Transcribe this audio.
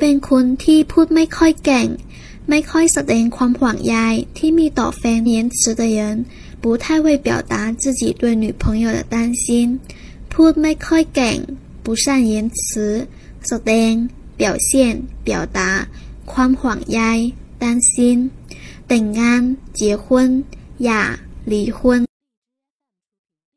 เป็นคนที่พูดไม่ค่อยเก่ง ไม่ค่อยแสดงความห่วงใยที่มีต่อแฟน言辞的人不太会表达自己对女朋友的担心พูดไม่ค่อยเก่ง不善言辞แสดง表现表达ความห่วงใย担心แต่งงาน结婚呀离婚